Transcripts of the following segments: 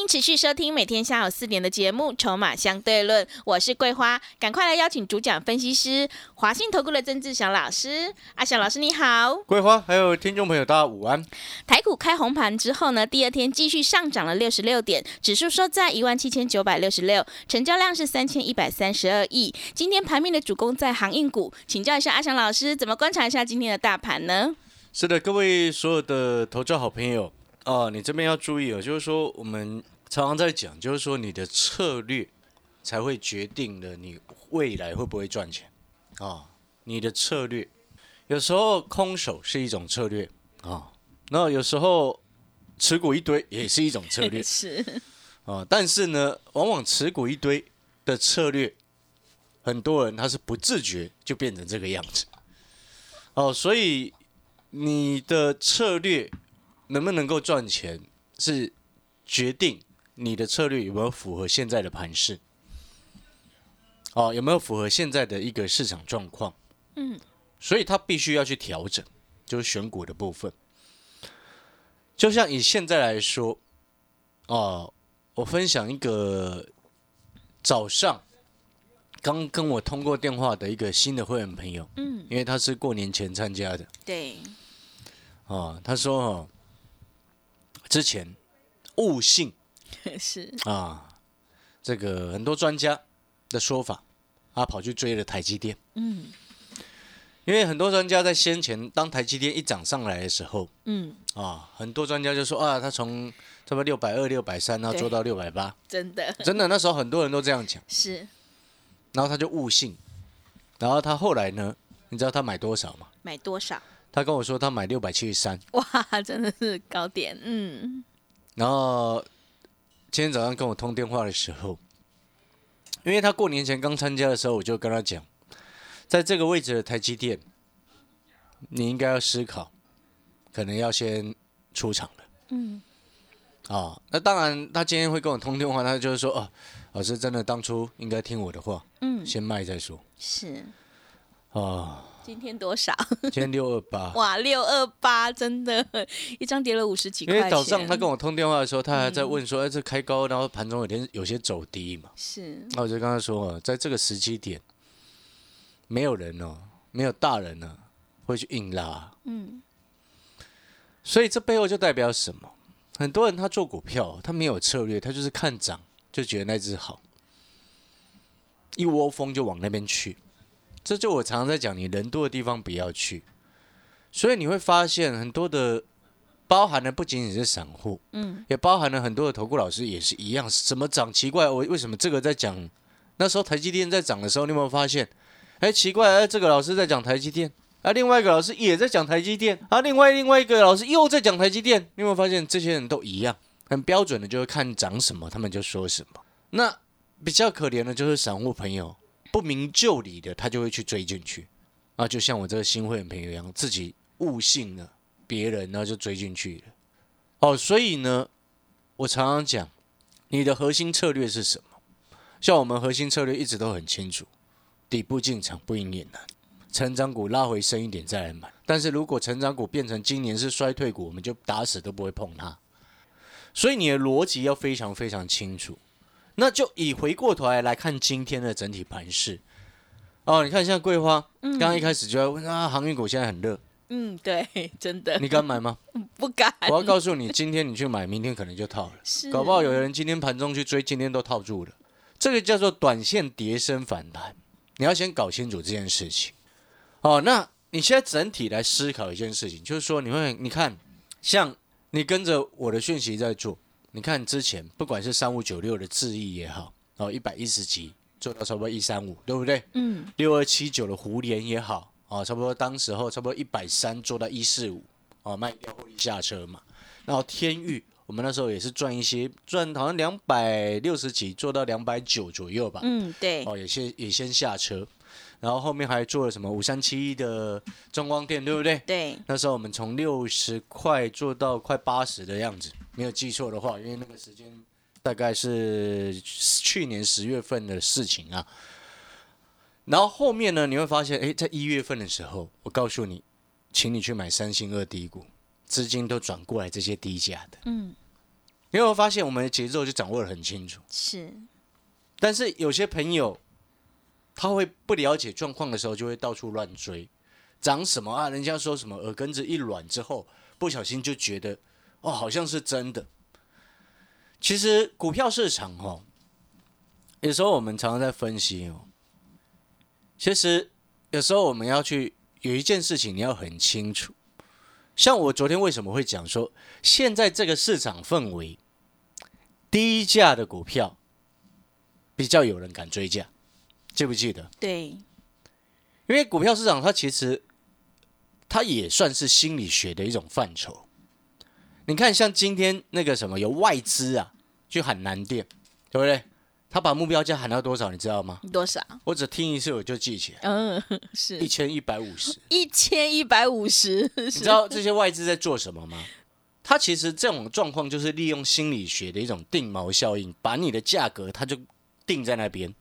欢迎持续收听每天下午四点的节目《筹码相对论》，我是桂花，赶快来邀请主讲分析师华信投顾的曾志祥老师。阿祥老师你好，桂花还有听众朋友大家午安。台股开红盘之后呢，第二天继续上涨了六十六点，指数收在一万七千九百六十六，成交量是三千一百三十二亿。今天盘面的主攻在航运股，请教一下阿祥老师，怎么观察一下今天的大盘呢？是的，各位所有的投资好朋友啊，你这边要注意哦，就是说我们常常在讲，就是说你的策略才会决定了你未来会不会赚钱啊。你的策略有时候空手是一种策略啊，那有时候持股一堆也是一种策略 是，啊。但是呢，往往持股一堆的策略，很多人他是不自觉就变成这个样子哦，所以你的策略能不能够赚钱，是决定你的策略有没有符合现在的盘势，哦，有没有符合现在的一个市场状况？嗯，所以它必须要去调整，就是选股的部分。就像以现在来说，哦，我分享一个早上刚跟我通过电话的一个新的会员朋友，嗯，因为他是过年前参加的，对，哦，他说哦，之前悟性。是，啊，这个很多专家的说法，他跑去追了台积电，嗯。因为很多专家在先前当台积电一涨上来的时候嗯，啊，很多专家就说啊，他从差不多六百二、六百三，然后做到六百八，真的。真的那时候很多人都这样讲，是。然后他就悟性，然后他后来呢，你知道他买多少吗？买多少？他跟我说他买六百七十三，哇，真的是高点，嗯，然后今天早上跟我通电话的时候，因为他过年前刚参加的时候，我就跟他讲，在这个位置的台积电，你应该要思考，可能要先出场了。嗯，啊，那当然，他今天会跟我通电话，他就是说，哦，老师真的当初应该听我的话，嗯，先卖再说。是，啊，今天多少？今天六二八，哇，六二八，真的，一张跌了五十几块。因为早上他跟我通电话的时候，他还在问说，哎，这开高，然后盘中有点有些走低嘛。是，那我就跟他说哦，在这个时机点，没有人哦，没有大人呢会去硬拉，嗯，所以这背后就代表什么？很多人他做股票，他没有策略，他就是看涨就觉得那只好，一窝蜂就往那边去。这就我常常在讲，你人多的地方不要去。所以你会发现很多的，包含的不仅仅是散户，嗯，也包含了很多的投顾老师也是一样，怎么涨奇怪？我为什么这个在讲？那时候台积电在涨的时候，你有没有发现？哎，奇怪，哎，这个老师在讲台积电，啊，另外一个老师也在讲台积电，啊，另外另外一个老师又在讲台积电，你有没有发现这些人都一样，很标准的，就是看涨什么，他们就说什么。那比较可怜的就是散户朋友，不明就里的，他就会去追进去，啊，就像我这个新会员朋友一样，自己误信了别人，然后就追进去了。哦，所以呢，我常常讲，你的核心策略是什么？像我们核心策略一直都很清楚，底部进场不应也难，成长股拉回升一点再来买。但是如果成长股变成今年是衰退股，我们就打死都不会碰它。所以你的逻辑要非常非常清楚。那就以回过头来来看今天的整体盘势。哦，你看像桂花，刚刚一开始就在问啊，航运股现在很热，嗯，对，真的你敢买吗？不敢，我要告诉你，今天你去买，明天可能就套了。是搞不好有人今天盘中去追，今天都套住了。这个叫做短线叠升反弹，你要先搞清楚这件事情。哦，那你现在整体来思考一件事情，就是说，你会你看，像你跟着我的讯息在做，你看之前不管是三五九六的智毅也好，哦一百一十级做到差不多一三五，对不对？嗯，六二七九的胡联也好，哦，差不多当时候差不多一百三做到一四五，哦，卖掉获利下车嘛。然后天域我们那时候也是赚一些，赚好像两百六十几，做到两百九左右吧。嗯，对，哦，也先也先下车，然后后面还做了什么五三七一的中光电，对不对？对，那时候我们从六十块做到快八十的样子，没有记错的话，因为那个时间大概是去年十月份的事情啊。然后后面呢，你会发现，哎，在一月份的时候，我告诉你，请你去买三星二低股，资金都转过来这些低价的。嗯，你有没有发现我们的节奏就掌握的很清楚？是，但是有些朋友他会不了解状况的时候，就会到处乱追，涨什么啊？人家说什么耳根子一软之后，不小心就觉得哦，好像是真的。其实股票市场哦，有时候我们常常在分析哦，其实有时候我们要去有一件事情你要很清楚。像我昨天为什么会讲说，现在这个市场氛围，低价的股票。比较有人敢追价，记不记得？对，因为股票市场它其实它也算是心理学的一种范畴。你看，像今天那个什么有外资啊，去喊南电，对不对？他把目标价喊到多少，你知道吗？多少？我只听一次我就记起来，嗯，是一千一百五十。一千一百五十，你知道这些外资在做什么吗？他其实这种状况就是利用心理学的一种定锚效应，把你的价格它就。定在那边，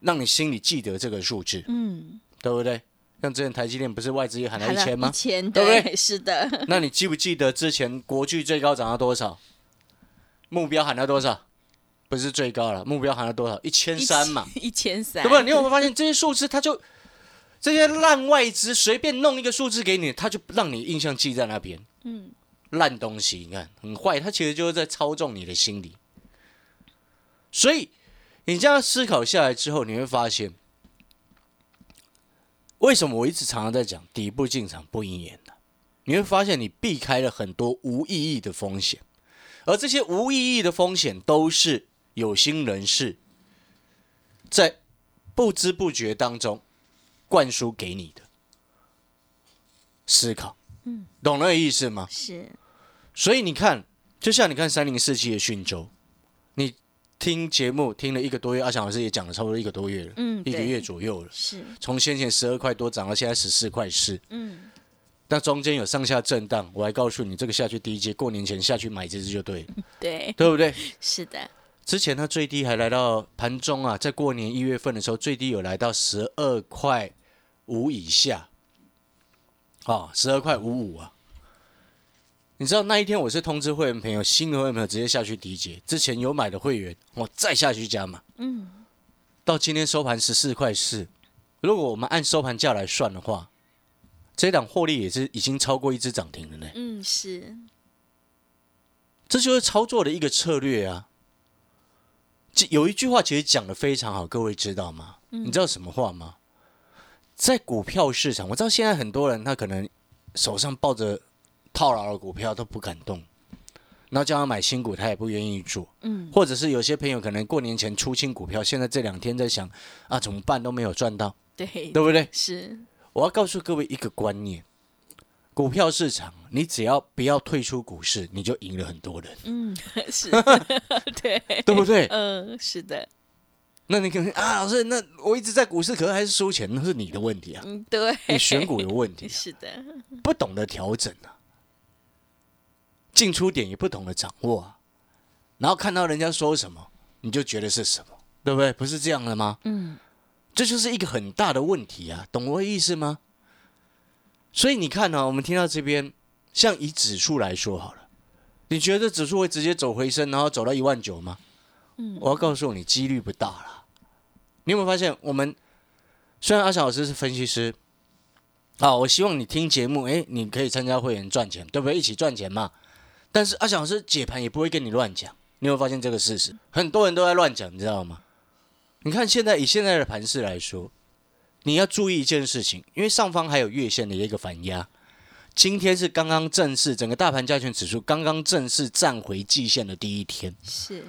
让你心里记得这个数字，嗯，对不对？像之前台积电不是外资也喊了一千吗？一千，对不对？是的。那你记不记得之前国巨最高涨到多少？目标喊到多少？不是最高了，目标喊到多少？一千三嘛，一千三。对不？你有没有发现这些数字，它就 这些烂外资随便弄一个数字给你，它就让你印象记在那边。嗯，烂东西，你看很坏，它其实就是在操纵你的心理，所以。你这样思考下来之后，你会发现，为什么我一直常常在讲底部进场不应眼呢？你会发现，你避开了很多无意义的风险，而这些无意义的风险，都是有心人士在不知不觉当中灌输给你的思考。嗯，懂那个意思吗？是。所以你看，就像你看三零四七的讯州，你。听节目听了一个多月，阿强老师也讲了差不多一个多月了，嗯，一个月左右了，是，从先前十二块多涨到现在十四块四，嗯，那中间有上下震荡，我还告诉你，这个下去第一阶，过年前下去买这只就对了，对，对不对？是的，之前它最低还来到盘中啊，在过年一月份的时候，最低有来到十二块五以下，啊，十二块五五啊。你知道那一天我是通知会员朋友，新的会员朋友直接下去低接，之前有买的会员，我再下去加嘛。嗯，到今天收盘十四块四，如果我们按收盘价来算的话，这档获利也是已经超过一只涨停了呢。嗯，是，这就是操作的一个策略啊。有一句话其实讲的非常好，各位知道吗？你知道什么话吗？在股票市场，我知道现在很多人他可能手上抱着。套牢的股票都不敢动，然后叫他买新股，他也不愿意做。嗯，或者是有些朋友可能过年前出清股票，现在这两天在想啊，怎么办都没有赚到，对对不对？是。我要告诉各位一个观念：股票市场，你只要不要退出股市，你就赢了很多人。嗯，是，对，对不对？嗯，是的。那你可能啊，老师，那我一直在股市，可是还是输钱，那是你的问题啊。嗯，对，你选股有问题。是的，不懂得调整啊。进出点也不懂得掌握啊，然后看到人家说什么，你就觉得是什么，对不对？不是这样的吗？嗯，这就是一个很大的问题啊，懂我的意思吗？所以你看呢，我们听到这边，像以指数来说好了，你觉得指数会直接走回升，然后走到一万九吗？嗯，我要告诉你，几率不大了。你有没有发现，我们虽然阿翔老师是分析师，啊，我希望你听节目，哎，你可以参加会员赚钱，对不对？一起赚钱嘛。但是阿翔老师解盘也不会跟你乱讲，你有发现这个事实？很多人都在乱讲，你知道吗？你看现在以现在的盘势来说，你要注意一件事情，因为上方还有月线的一个反压，今天是刚刚正式整个大盘加权指数刚刚正式站回季线的第一天，是，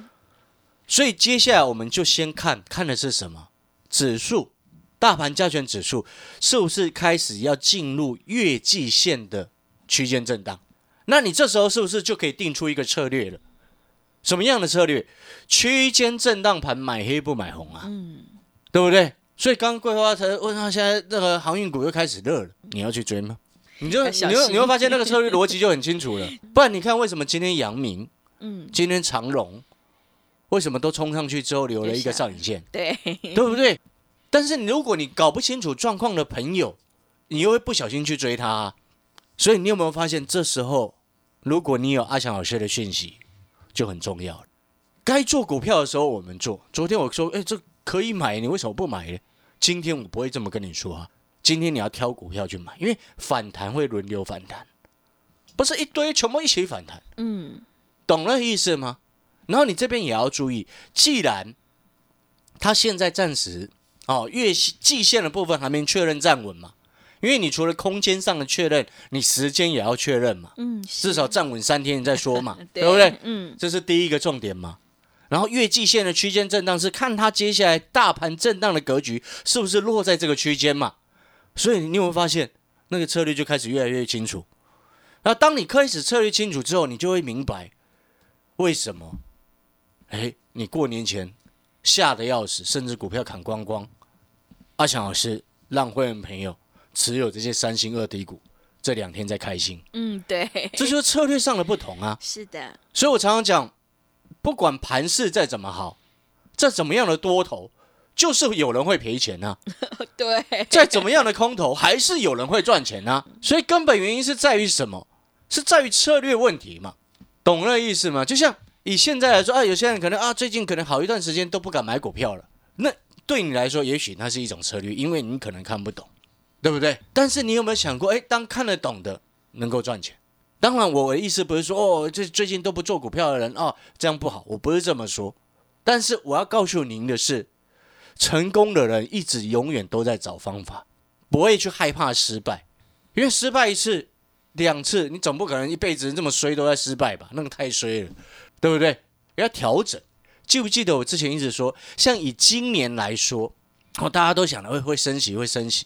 所以接下来我们就先看看的是什么指数，大盘加权指数是不是开始要进入月季线的区间震荡？那你这时候是不是就可以定出一个策略了？什么样的策略？区间震荡盘，买黑不买红啊，嗯，对不对？所以刚刚桂花才问他，现在那个航运股又开始热了，你要去追吗？你就你会你会发现那个策略逻辑就很清楚了。不然你看为什么今天阳明、嗯，今天长荣，为什么都冲上去之后留了一个上影线？对，对不对？但是如果你搞不清楚状况的朋友，你又会不小心去追他、啊，所以你有没有发现，这时候如果你有阿强老师的讯息，就很重要了。该做股票的时候我们做。昨天我说，哎，这可以买，你为什么不买呢？今天我不会这么跟你说啊。今天你要挑股票去买，因为反弹会轮流反弹，不是一堆全部一起反弹。嗯，懂了意思吗？然后你这边也要注意，既然它现在暂时哦月季线的部分还没确认站稳嘛，因为你除了空间上的确认，你时间也要确认嘛，嗯，至少站稳三天你再说嘛，对对不对？嗯，这是第一个重点嘛。然后月季线的区间震荡是看它接下来大盘震荡的格局是不是落在这个区间嘛，所以你有没有发现那个策略就开始越来越清楚？然后当你开始策略清楚之后，你就会明白为什么，哎，你过年前吓得要死，甚至股票砍光光。阿强老师让会员朋友持有这些三星二低股，这两天在开心，嗯，对，这就是策略上的不同啊。是的，所以我常常讲，不管盘势再怎么好，再怎么样的多头，就是有人会赔钱啊；对，再怎么样的空头，还是有人会赚钱啊。所以根本原因是在于什么？是在于策略问题嘛？懂那意思吗？就像以现在来说啊，有些人可能啊，最近可能好一段时间都不敢买股票了。那对你来说，也许那是一种策略，因为你可能看不懂，对不对？但是你有没有想过，哎，当看得懂的能够赚钱？当然，我的意思不是说哦，这最近都不做股票的人哦，这样不好，我不是这么说。但是我要告诉您的是，成功的人一直永远都在找方法，不会去害怕失败，因为失败一次、两次，你总不可能一辈子这么衰都在失败吧？那个太衰了，对不对？要调整。记不记得我之前一直说，像以今年来说，哦，大家都想的会会升息，会升息，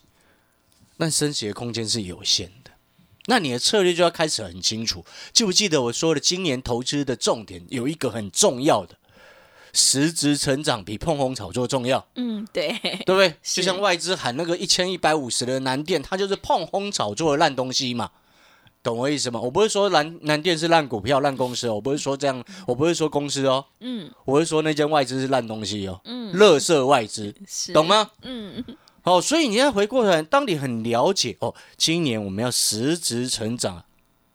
但升息的空间是有限的。那你的策略就要开始很清楚。记不记得我说的，今年投资的重点有一个很重要的，实质成长比碰红炒作重要，嗯，对，对不对？就像外资喊那个一千一百五十的南电，它就是碰轰炒作的烂东西嘛，懂我意思吗？我不是说南南电是烂股票、烂公司哦，我不是说这样，我不是说公司哦，嗯我是说那间外资是烂东西哦，嗯，垃圾外资，懂？吗？嗯，哦，所以你要回过头来，当你很了解哦，今年我们要实质成长，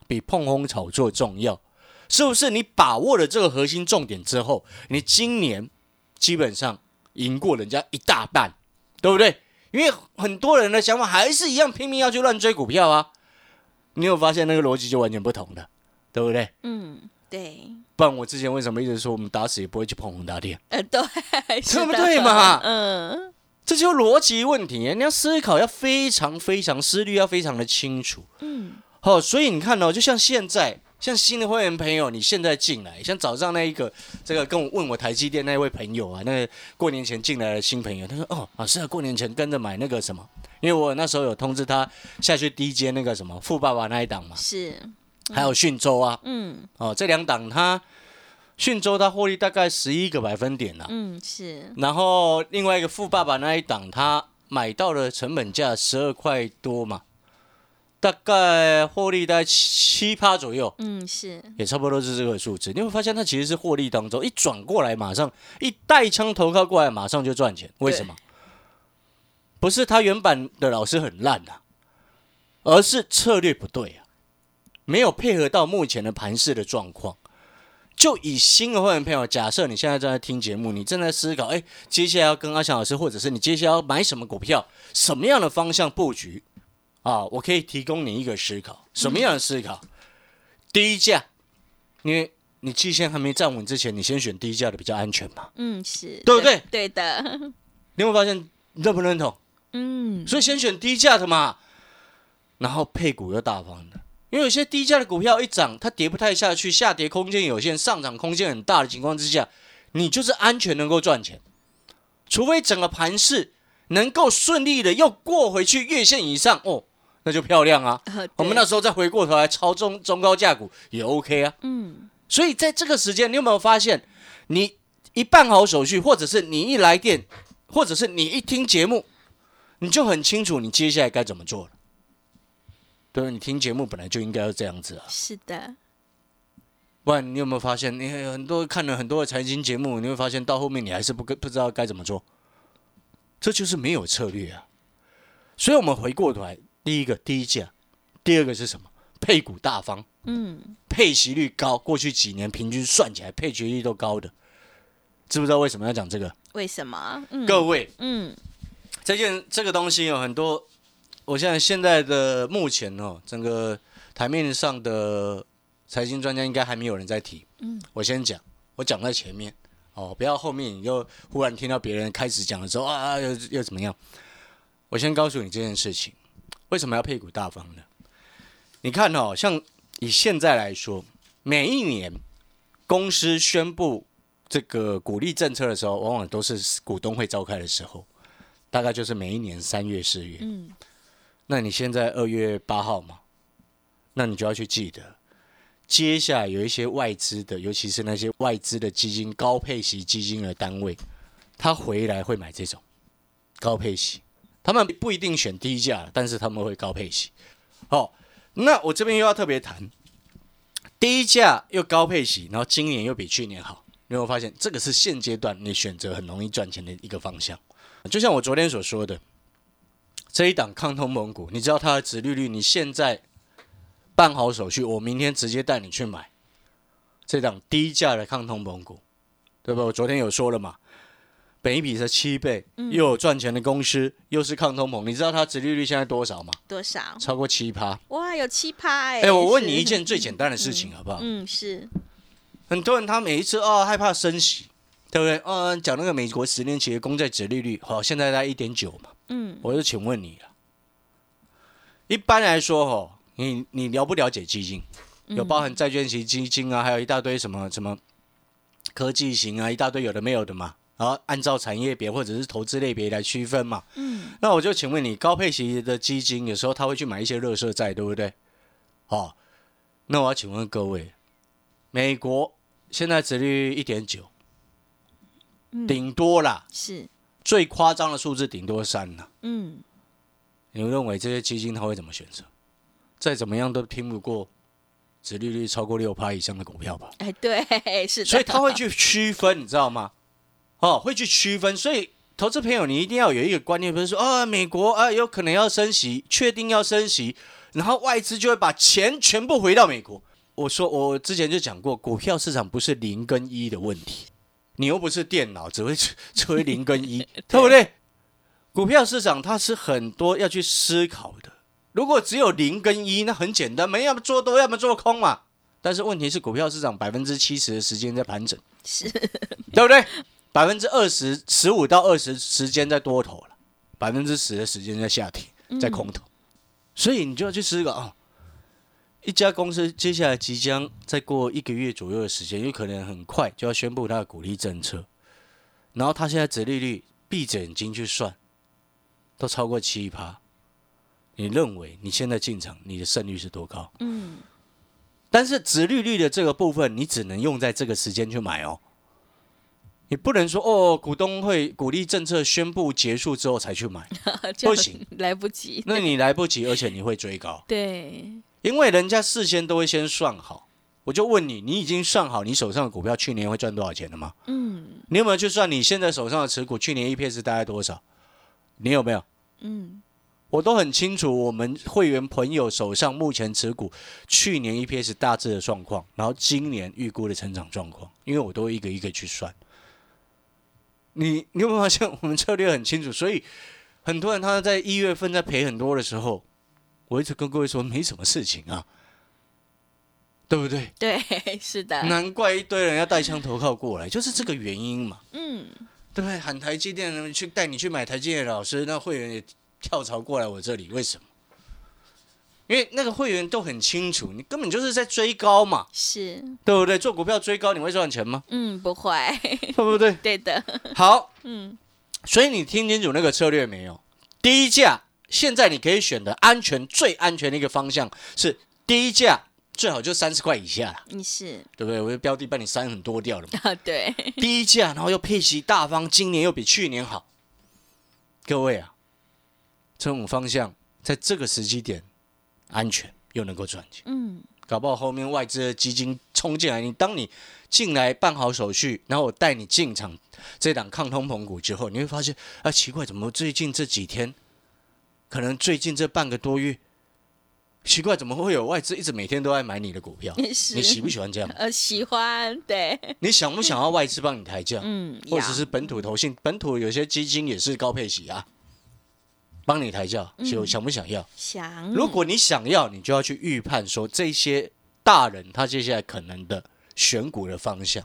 比碰轰炒作重要，是不是？你把握了这个核心重点之后，你今年基本上赢过人家一大半，对不对？因为很多人的想法还是一样，拼命要去乱追股票啊。你有发现那个逻辑就完全不同的，对不对？嗯，对，不然我之前为什么一直说我们打死也不会去碰宏达电？呃，对，是对不对嘛嗯，这就是逻辑问题，你要思考要非常非常思虑要非常的清楚。嗯，好、所以你看哦，就像现在，像新的会员朋友，你现在进来，像早上那一个这个跟我问我台积电那位朋友啊，那个过年前进来的新朋友，他说哦，老师啊，过年前跟着买那个什么，因为我那时候有通知他下去低阶那个什么富爸爸那一档嘛，是，还有讯州啊，嗯。哦，这两档他讯州他获利大概十一个百分点呐、嗯是，然后另外一个富爸爸那一档，他买到的成本价十二块多嘛，大概获利大概七趴左右，嗯是，也差不多是这个数字。你会发现它其实是获利当中一转过来，马上一带枪投靠过来，马上就赚钱。为什么？不是他原版的老师很烂啊，而是策略不对啊，没有配合到目前的盘势的状况。就以新的会员朋友，假设你现在正在听节目，你正在思考，哎，接下来要跟阿翔老师，或者是你接下来要买什么股票，什么样的方向布局啊？我可以提供你一个思考，什么样的思考？低价，因为你季线还没站稳之前，你先选低价的比较安全嘛。嗯是，对不对？对的，你有没有发现认不认同？嗯所以先选低价的嘛，然后配股又大方的，因为有些低价的股票一涨，它跌不太下去，下跌空间有限，上涨空间很大的情况之下，你就是安全能够赚钱，除非整个盘势能够顺利的又过回去月线以上哦，那就漂亮啊。呃我们那时候再回过头来抄中中高价股也 OK 啊。嗯所以在这个时间，你有没有发现，你一办好手续，或者是你一来电，或者是你一听节目，你就很清楚你接下来该怎么做了。对，你听节目本来就应该要这样子啊。是的，不然你有没有发现，你很多看了很多的财经节目，你会发现到后面你还是不跟不知道该怎么做，这就是没有策略啊。所以，我们回过头来，第一个低价，第二个是什么？配股大方，嗯，配息率高，过去几年平均算起来配息率都高的，知不知道为什么要讲这个？为什么？嗯，各位，嗯，这件这个东西有很多，我现在现在的目前哦，整个台面上的财经专家应该还没有人在提。嗯，我先讲，我讲在前面哦，不要后面你就忽然听到别人开始讲的时候啊，又又怎么样？我先告诉你这件事情，为什么要配股大方呢？你看哦，像以现在来说，每一年公司宣布这个鼓励政策的时候，往往都是股东会召开的时候，大概就是每一年三月、四月。嗯，那你现在二月八号嘛，那你就要去记得，接下来有一些外资的，尤其是那些外资的基金、高配息基金的单位，他回来会买这种高配息，他们不一定选低价，但是他们会高配息。哦，那我这边又要特别谈，低价又高配息，然后今年又比去年好，你有没有发现这个是现阶段你选择很容易赚钱的一个方向？就像我昨天所说的，这一档抗通膨股，你知道它的殖利率，你现在办好手续，我明天直接带你去买这档低价的抗通膨股，对吧？我昨天有说了嘛，本一比是七倍，又有赚钱的公司，又是抗通膨，你知道它殖利率现在多少吗？多少？超过七趴。哇，有七趴哎！哎、我问你一件最简单的事情好不好？嗯，是，很多人他每一次哦害怕升息，对不对？嗯，讲那个美国十年期的公债殖利率，好、现在在一点九嘛。嗯，我就请问你了，一般来说哦，你你了不了解基金？有包含债券型基金啊，还有一大堆什么什么科技型啊，一大堆有的没有的嘛。然后按照产业别或者是投资类别来区分嘛。嗯，那我就请问你，高配型的基金有时候他会去买一些热色债，对不对？哦，那我要请问各位，美国现在殖利率一点九，顶多啦，是，最夸张的数字顶多三啦。嗯，你们认为这些基金他会怎么选择？再怎么样都拼不过殖利率超过六趴以上的股票吧？哎，对，是的，所以他会去区分，你知道吗？哦，会去区分。所以投资朋友，你一定要有一个观念，不是说啊，美国啊有可能要升息，确定要升息，然后外资就会把钱全部回到美国。我说我之前就讲过，股票市场不是零跟一的问题，你又不是电脑，只会 只会零跟一，对不对？股票市场它是很多要去思考的。如果只有零跟一，那很简单，没要么做多，要么做空嘛。但是问题是，股票市场百分之七十的时间在盘整，是，对不对？百分之二十、十五到二十时间在多头了，百分之十的时间在下跌，在空头。所以你就要去思考啊，一家公司接下来即将再过一个月左右的时间，有可能很快就要宣布它的鼓励政策，然后它现在折利率闭着眼睛去算，都超过七趴。你认为你现在进场，你的胜率是多高？嗯，但是折利率的这个部分，你只能用在这个时间去买哦。你不能说哦，股东会鼓励政策宣布结束之后才去买，不行，来不及，那你来不及，而且你会追高，对，因为人家事先都会先算好。我就问你，你已经算好你手上的股票去年会赚多少钱了吗？嗯你有没有去算你现在手上的持股去年 EPS 大概多少？你有没有？嗯，我都很清楚，我们会员朋友手上目前持股去年 EPS 大致的状况，然后今年预估的成长状况，因为我都会一个一个去算。你你有没有发现我们策略很清楚？所以很多人他在一月份在赔很多的时候，我一直跟各位说没什么事情啊，对不对？对，是的，难怪一堆人要带枪投靠过来，就是这个原因嘛，嗯，对不对？喊台积电的人去带你去买台积电的老师，那会员也跳槽过来我这里，为什么？因为那个会员都很清楚，你根本就是在追高嘛，是，对不对？做股票追高，你会赚钱吗？嗯，不会，对不对？对的，好，嗯，所以你听清楚那个策略没有？低价，现在你可以选的安全最安全的一个方向是低价最好就三十块以下啦，你是。对不对？我的标的帮你删很多掉了嘛，啊，对，低价，然后又配息大方，今年又比去年好。各位啊，这种方向在这个时机点安全又能够赚钱，嗯，搞不好后面外资的基金冲进来，你当你进来办好手续，然后我带你进场这档抗通膨股之后，你会发现啊，奇怪，怎么最近这几天，可能最近这半个多月，奇怪，怎么会有外资一直每天都在买你的股票？你喜不喜欢这样？呃，喜欢，对，你想不想要外资帮你抬价？嗯，或者是本土投信，本土有些基金也是高配息啊，帮你抬价，嗯就想不想要？想，如果你想要，你就要去预判说这些大人他接下来可能的选股的方向。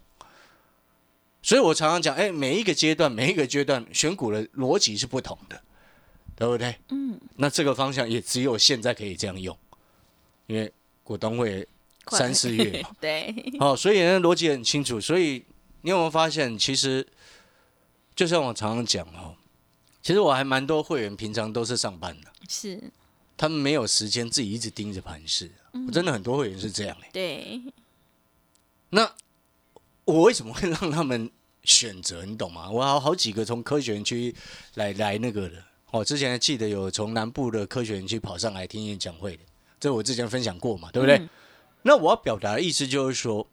所以我常常讲，哎，每一个阶段，每一个阶段选股的逻辑是不同的，对不对？嗯，那这个方向也只有现在可以这样用，因为股东会三四月嘛，对，哦，所以呢逻辑很清楚。所以你有没有发现，其实就像我常常讲哦，其实我还蛮多会员平常都是上班的，是，他们没有时间自己一直盯着盘势。我真的很多会员是这样哎、对，那我为什么会让他们选择？你懂吗？我好好几个从科学园区来来那个的，哦，之前还记得有从南部的科学园区跑上来听演讲会的，这我之前分享过嘛，对不对？嗯那我要表达的意思就是说，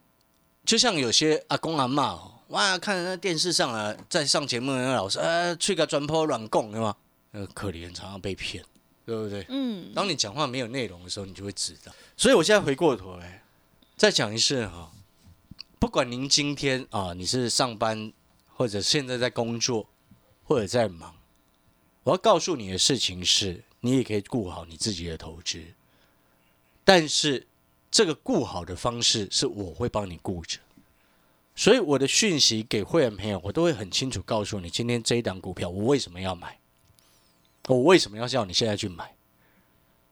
就像有些阿公阿嬷哦，哇，看那电视上啊，在上节目的那个老师，啊，吹个转坡软供，对吗？那个可怜，常常被骗，对不对？嗯，当你讲话没有内容的时候，你就会知道。所以我现在回过头来再讲一次哈，不管您今天啊你是上班，或者现在在工作，或者在忙，我要告诉你的事情是，你也可以顾好你自己的投资，但是这个顾好的方式是我会帮你顾着。所以我的讯息给会员朋友，我都会很清楚告诉你，今天这一档股票我为什么要买，我为什么要叫你现在去买。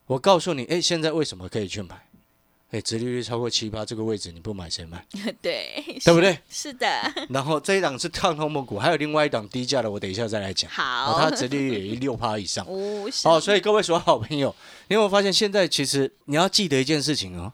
我告诉你，哎，现在为什么可以去买？哎，殖利率超过七八这个位置，你不买谁买？对，对不对？是的，然后这一档是抗通膨股，还有另外一档低价的，我等一下再来讲。哦，好，它殖利率也六趴以上。哦，所以各位所有好朋友，你有没有发现现在其实你要记得一件事情哦，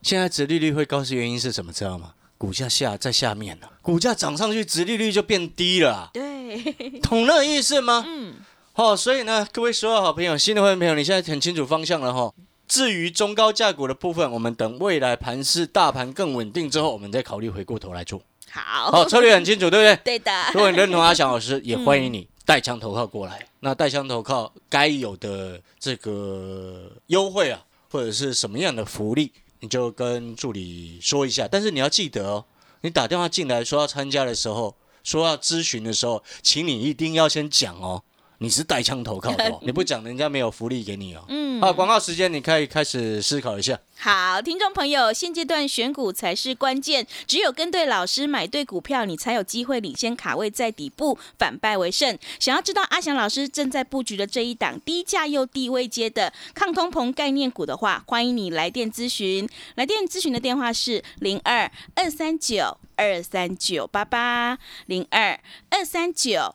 现在殖利率会高是原因是什么？知道吗？股价下在下面了，股价涨上去，殖利率就变低了啊、对，懂那个意思吗？嗯，哦，所以呢，各位所有好朋友、新的会员朋友，你现在很清楚方向了哈、至于中高价股的部分，我们等未来盘势大盘更稳定之后，我们再考虑回过头来做。好，好、策略很清楚，对不对？对的，如果你认同阿翔老师，也欢迎你带枪投靠过来。那带枪投靠该有的这个优惠啊，或者是什么样的福利，你就跟助理说一下。但是你要记得哦，你打电话进来说要参加的时候，说要咨询的时候，请你一定要先讲哦，你是带枪投靠的哦，你不讲，人家没有福利给你哦。嗯，好，广告时间，你可以开始思考一下。好，听众朋友，现阶段选股才是关键，只有跟对老师，买对股票，你才有机会领先卡位在底部，反败为胜。想要知道阿翔老师正在布局的这一档低价又低位接的抗通膨概念股的话，欢迎你来电咨询。来电咨询的电话是零二二三九二三九八八零二二三九。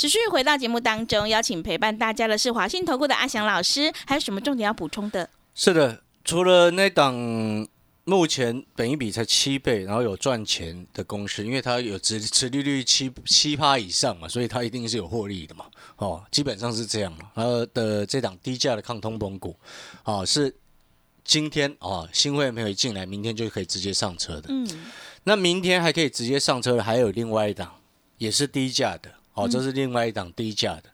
持续回到节目当中，邀请陪伴大家的是华信投顾的阿翔老师，还有什么重点要补充的？是的，除了那档目前本一比才七倍，然后有赚钱的公司，因为它有持持利率七七趴以上嘛，所以它一定是有获利的嘛。哦，基本上是这样嘛。呃的这档低价的抗通膨股，哦是今天哦新会员朋友一进来，明天就可以直接上车的。嗯，那明天还可以直接上车的，还有另外一档也是低价的，哦，这是另外一档低价的。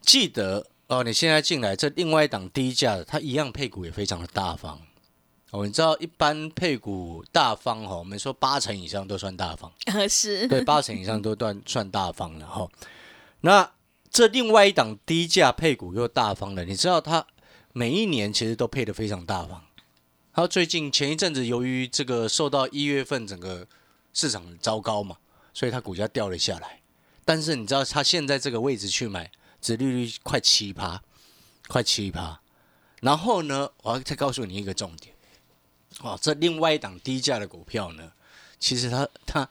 记得哦，你现在进来这另外一档低价的，它一样配股也非常的大方。哦，你知道一般配股大方哈，我们说八成以上都算大方，呃是，对，八成以上都算算大方了哈。那这另外一档低价配股又大方了，你知道它每一年其实都配的非常大方。它最近前一阵子由于这个受到一月份整个市场糟糕嘛，所以它股价掉了下来。但是你知道他现在这个位置去买，殖利率快七趴，快七趴。然后呢，我要再告诉你一个重点，哦，这另外一档低价的股票呢，其实它它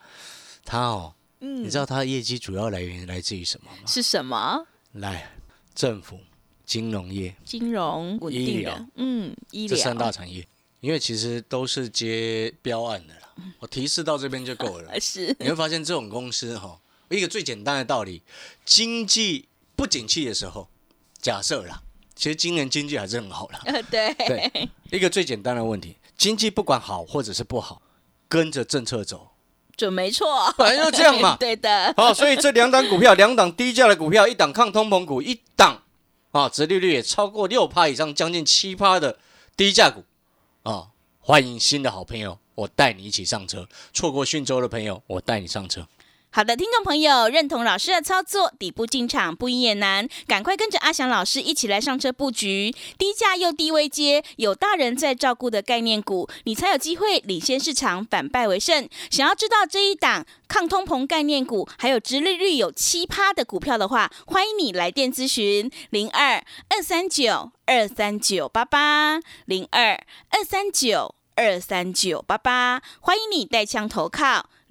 它哦，嗯你知道它的业绩主要来源来自于什么吗？是什么？来，政府、金融业金融稳医疗，嗯，医疗这三大产业，因为其实都是接标案的啦。我提示到这边就够了呃。是你会发现这种公司哈，一个最简单的道理，经济不景气的时候，假设啦，其实今年经济还是很好啦。呃对对，一个最简单的问题，经济不管好或者是不好，跟着政策走，准没错，反正就这样嘛。对的，好、所以这两档股票，两档低价的股票，一档抗通膨股，一档啊，殖利率也超过六趴以上，将近七趴的低价股啊，欢迎新的好朋友，我带你一起上车。错过讯州的朋友，我带你上车。好的，听众朋友，认同老师的操作，底部进场不赢也难，赶快跟着阿翔老师一起来上车布局，低价又低位接，有大人在照顾的概念股，你才有机会领先市场，反败为胜。想要知道这一档抗通膨概念股，还有殖利率有七趴的股票的话，欢迎你来电咨询零二二三九二三九八八零二二三九二三九八八，欢迎你带枪投靠